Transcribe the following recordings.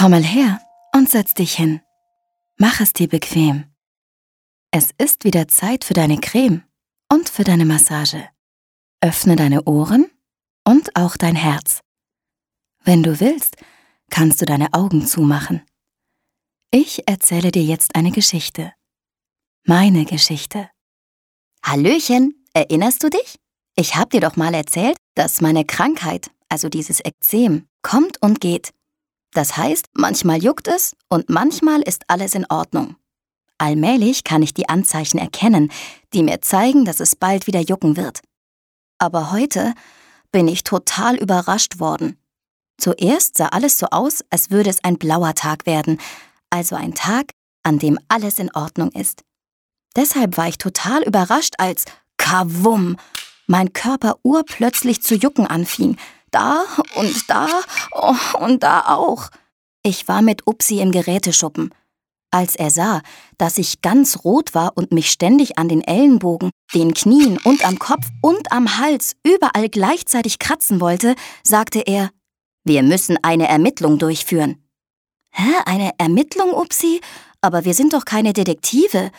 Komm mal her und setz dich hin. Mach es dir bequem. Es ist wieder Zeit für deine Creme und für deine Massage. Öffne deine Ohren und auch dein Herz. Wenn du willst, kannst du deine Augen zumachen. Ich erzähle dir jetzt eine Geschichte. Meine Geschichte. Hallöchen, erinnerst du dich? Ich hab dir doch mal erzählt, dass meine Krankheit, also dieses Ekzem, kommt und geht. Das heißt, manchmal juckt es und manchmal ist alles in Ordnung. Allmählich kann ich die Anzeichen erkennen, die mir zeigen, dass es bald wieder jucken wird. Aber heute bin ich total überrascht worden. Zuerst sah alles so aus, als würde es ein blauer Tag werden, also ein Tag, an dem alles in Ordnung ist. Deshalb war ich total überrascht, als Kavum mein Körper urplötzlich zu jucken anfing, da und da oh, und da auch. Ich war mit Upsi im Geräteschuppen. Als er sah, dass ich ganz rot war und mich ständig an den Ellenbogen, den Knien und am Kopf und am Hals überall gleichzeitig kratzen wollte, sagte er, wir müssen eine Ermittlung durchführen. Hä, eine Ermittlung, Upsi? Aber wir sind doch keine Detektive.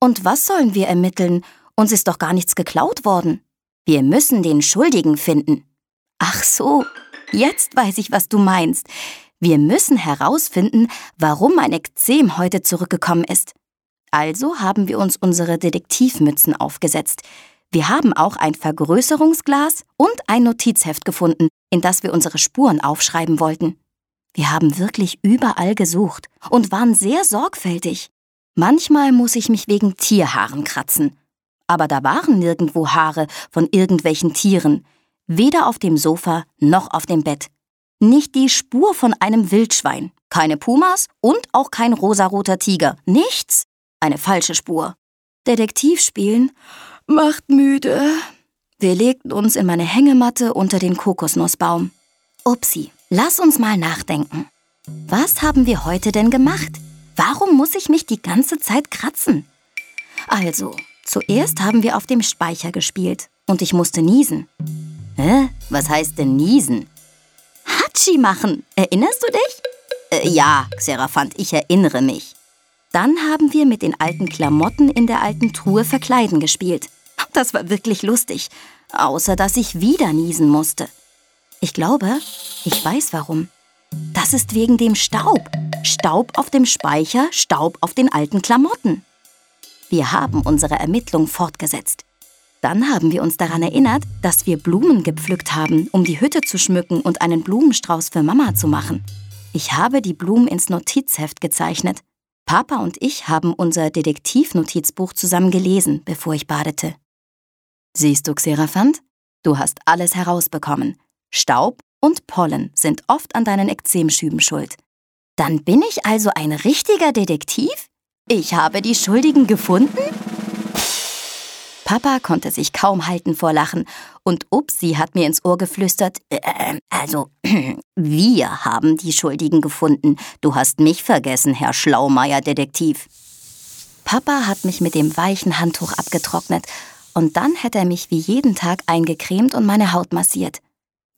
Und was sollen wir ermitteln? Uns ist doch gar nichts geklaut worden. Wir müssen den Schuldigen finden. Ach so, jetzt weiß ich, was du meinst. Wir müssen herausfinden, warum mein Ekzem heute zurückgekommen ist. Also haben wir uns unsere Detektivmützen aufgesetzt. Wir haben auch ein Vergrößerungsglas und ein Notizheft gefunden, in das wir unsere Spuren aufschreiben wollten. Wir haben wirklich überall gesucht und waren sehr sorgfältig. Manchmal muss ich mich wegen Tierhaaren kratzen. Aber da waren nirgendwo Haare von irgendwelchen Tieren. Weder auf dem Sofa noch auf dem Bett. Nicht die Spur von einem Wildschwein. Keine Pumas und auch kein rosaroter Tiger. Nichts. Eine falsche Spur. Detektiv spielen macht müde. Wir legten uns in meine Hängematte unter den Kokosnussbaum. Upsi, lass uns mal nachdenken. Was haben wir heute denn gemacht? Warum muss ich mich die ganze Zeit kratzen? Also, zuerst haben wir auf dem Speicher gespielt und ich musste niesen. Hä? Was heißt denn niesen? Hatschi machen. Erinnerst du dich? Äh, ja, Xeraphant, ich erinnere mich. Dann haben wir mit den alten Klamotten in der alten Truhe verkleiden gespielt. Das war wirklich lustig, außer dass ich wieder niesen musste. Ich glaube, ich weiß warum. Das ist wegen dem Staub. Staub auf dem Speicher, Staub auf den alten Klamotten. Wir haben unsere Ermittlung fortgesetzt. Dann haben wir uns daran erinnert, dass wir Blumen gepflückt haben, um die Hütte zu schmücken und einen Blumenstrauß für Mama zu machen. Ich habe die Blumen ins Notizheft gezeichnet. Papa und ich haben unser Detektivnotizbuch zusammen gelesen, bevor ich badete. Siehst du, Xeraphant? Du hast alles herausbekommen. Staub und Pollen sind oft an deinen Ekzemschüben schuld. Dann bin ich also ein richtiger Detektiv? Ich habe die Schuldigen gefunden? Papa konnte sich kaum halten vor Lachen und Upsi hat mir ins Ohr geflüstert, äh, also, wir haben die Schuldigen gefunden. Du hast mich vergessen, Herr Schlaumeier-Detektiv. Papa hat mich mit dem weichen Handtuch abgetrocknet und dann hat er mich wie jeden Tag eingecremt und meine Haut massiert.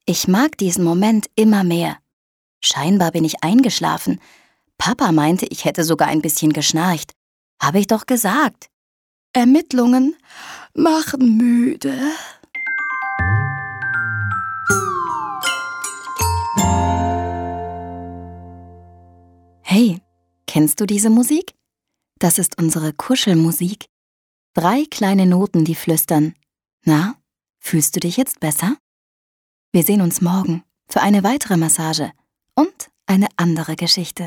Ich mag diesen Moment immer mehr. Scheinbar bin ich eingeschlafen. Papa meinte, ich hätte sogar ein bisschen geschnarcht. Habe ich doch gesagt. Ermittlungen machen müde. Hey, kennst du diese Musik? Das ist unsere Kuschelmusik. Drei kleine Noten, die flüstern. Na, fühlst du dich jetzt besser? Wir sehen uns morgen für eine weitere Massage und eine andere Geschichte.